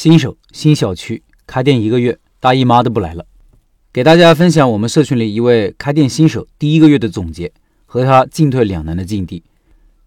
新手新小区开店一个月，大姨妈都不来了。给大家分享我们社群里一位开店新手第一个月的总结和他进退两难的境地。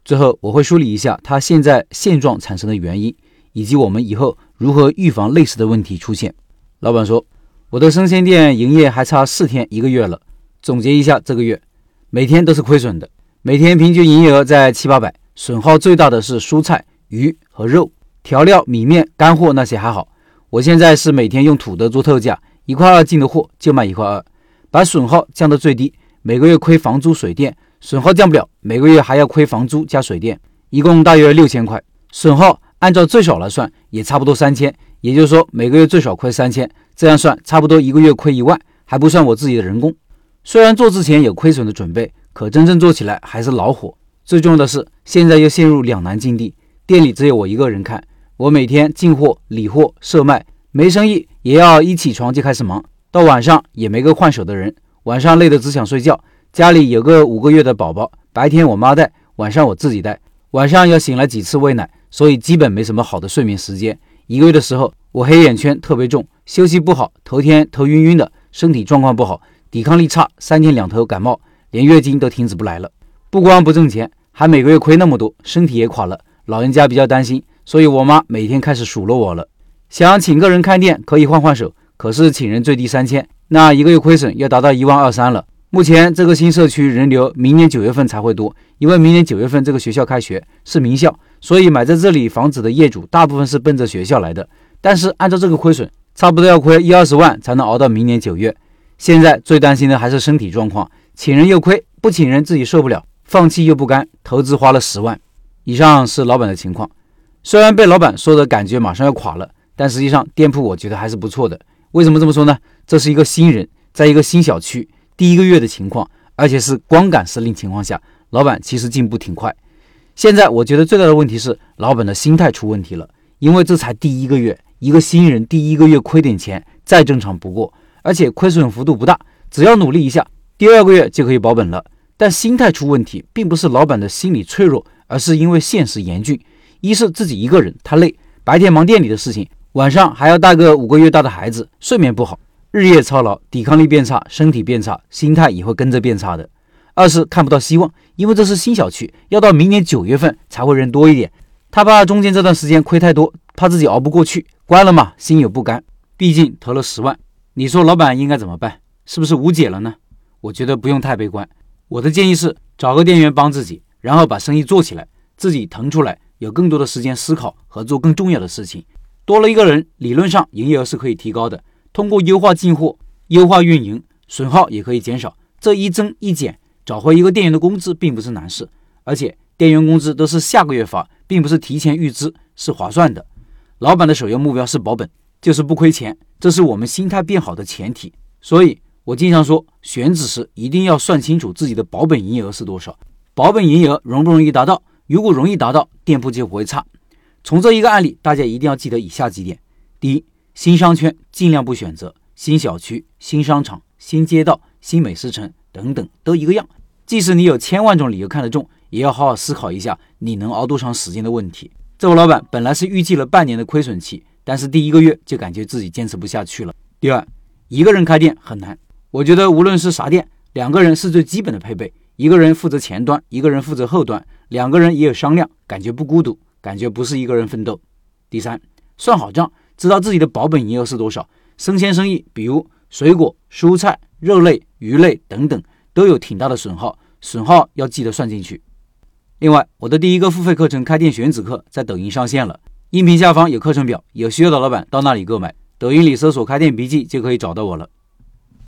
最后我会梳理一下他现在现状产生的原因，以及我们以后如何预防类似的问题出现。老板说：“我的生鲜店营业还差四天一个月了。总结一下，这个月每天都是亏损的，每天平均营业额在七八百，损耗最大的是蔬菜、鱼和肉。”调料、米面、干货那些还好，我现在是每天用土德做特价，一块二进的货就卖一块二，把损耗降到最低。每个月亏房租、水电，损耗降不了，每个月还要亏房租加水电，一共大约六千块。损耗按照最少来算，也差不多三千，也就是说每个月最少亏三千。这样算，差不多一个月亏一万，还不算我自己的人工。虽然做之前有亏损的准备，可真正做起来还是老火。最重要的是，现在又陷入两难境地，店里只有我一个人看。我每天进货、理货、售卖，没生意也要一起床就开始忙，到晚上也没个换手的人。晚上累得只想睡觉。家里有个五个月的宝宝，白天我妈带，晚上我自己带。晚上要醒来几次喂奶，所以基本没什么好的睡眠时间。一个月的时候，我黑眼圈特别重，休息不好，头天头晕晕的，身体状况不好，抵抗力差，三天两头感冒，连月经都停止不来了。不光不挣钱，还每个月亏那么多，身体也垮了。老人家比较担心。所以，我妈每天开始数落我了。想请个人开店，可以换换手，可是请人最低三千，那一个月亏损要达到一万二三了。目前这个新社区人流，明年九月份才会多，因为明年九月份这个学校开学是名校，所以买在这里房子的业主大部分是奔着学校来的。但是按照这个亏损，差不多要亏一二十万才能熬到明年九月。现在最担心的还是身体状况，请人又亏，不请人自己受不了，放弃又不甘，投资花了十万。以上是老板的情况。虽然被老板说的感觉马上要垮了，但实际上店铺我觉得还是不错的。为什么这么说呢？这是一个新人，在一个新小区，第一个月的情况，而且是光杆司令情况下，老板其实进步挺快。现在我觉得最大的问题是老板的心态出问题了，因为这才第一个月，一个新人第一个月亏点钱再正常不过，而且亏损幅度不大，只要努力一下，第二个月就可以保本了。但心态出问题，并不是老板的心理脆弱，而是因为现实严峻。一是自己一个人，他累，白天忙店里的事情，晚上还要带个五个月大的孩子，睡眠不好，日夜操劳，抵抗力变差，身体变差，心态也会跟着变差的。二是看不到希望，因为这是新小区，要到明年九月份才会人多一点，他怕中间这段时间亏太多，怕自己熬不过去，关了嘛，心有不甘，毕竟投了十万。你说老板应该怎么办？是不是无解了呢？我觉得不用太悲观，我的建议是找个店员帮自己，然后把生意做起来，自己腾出来。有更多的时间思考和做更重要的事情，多了一个人，理论上营业额是可以提高的。通过优化进货、优化运营，损耗也可以减少。这一增一减，找回一个店员的工资并不是难事。而且店员工资都是下个月发，并不是提前预支，是划算的。老板的首要目标是保本，就是不亏钱，这是我们心态变好的前提。所以我经常说，选址时一定要算清楚自己的保本营业额是多少，保本营业额容不容易达到。如果容易达到，店铺就不会差。从这一个案例，大家一定要记得以下几点：第一，新商圈尽量不选择新小区、新商场、新街道、新美食城等等，都一个样。即使你有千万种理由看得中，也要好好思考一下你能熬多长时间的问题。这位老板本来是预计了半年的亏损期，但是第一个月就感觉自己坚持不下去了。第二，一个人开店很难。我觉得无论是啥店，两个人是最基本的配备。一个人负责前端，一个人负责后端，两个人也有商量，感觉不孤独，感觉不是一个人奋斗。第三，算好账，知道自己的保本营业额是多少。生鲜生意，比如水果、蔬菜、肉类、鱼类等等，都有挺大的损耗，损耗要记得算进去。另外，我的第一个付费课程《开店选址课》在抖音上线了，音频下方有课程表，有需要的老板到那里购买。抖音里搜索“开店笔记”就可以找到我了。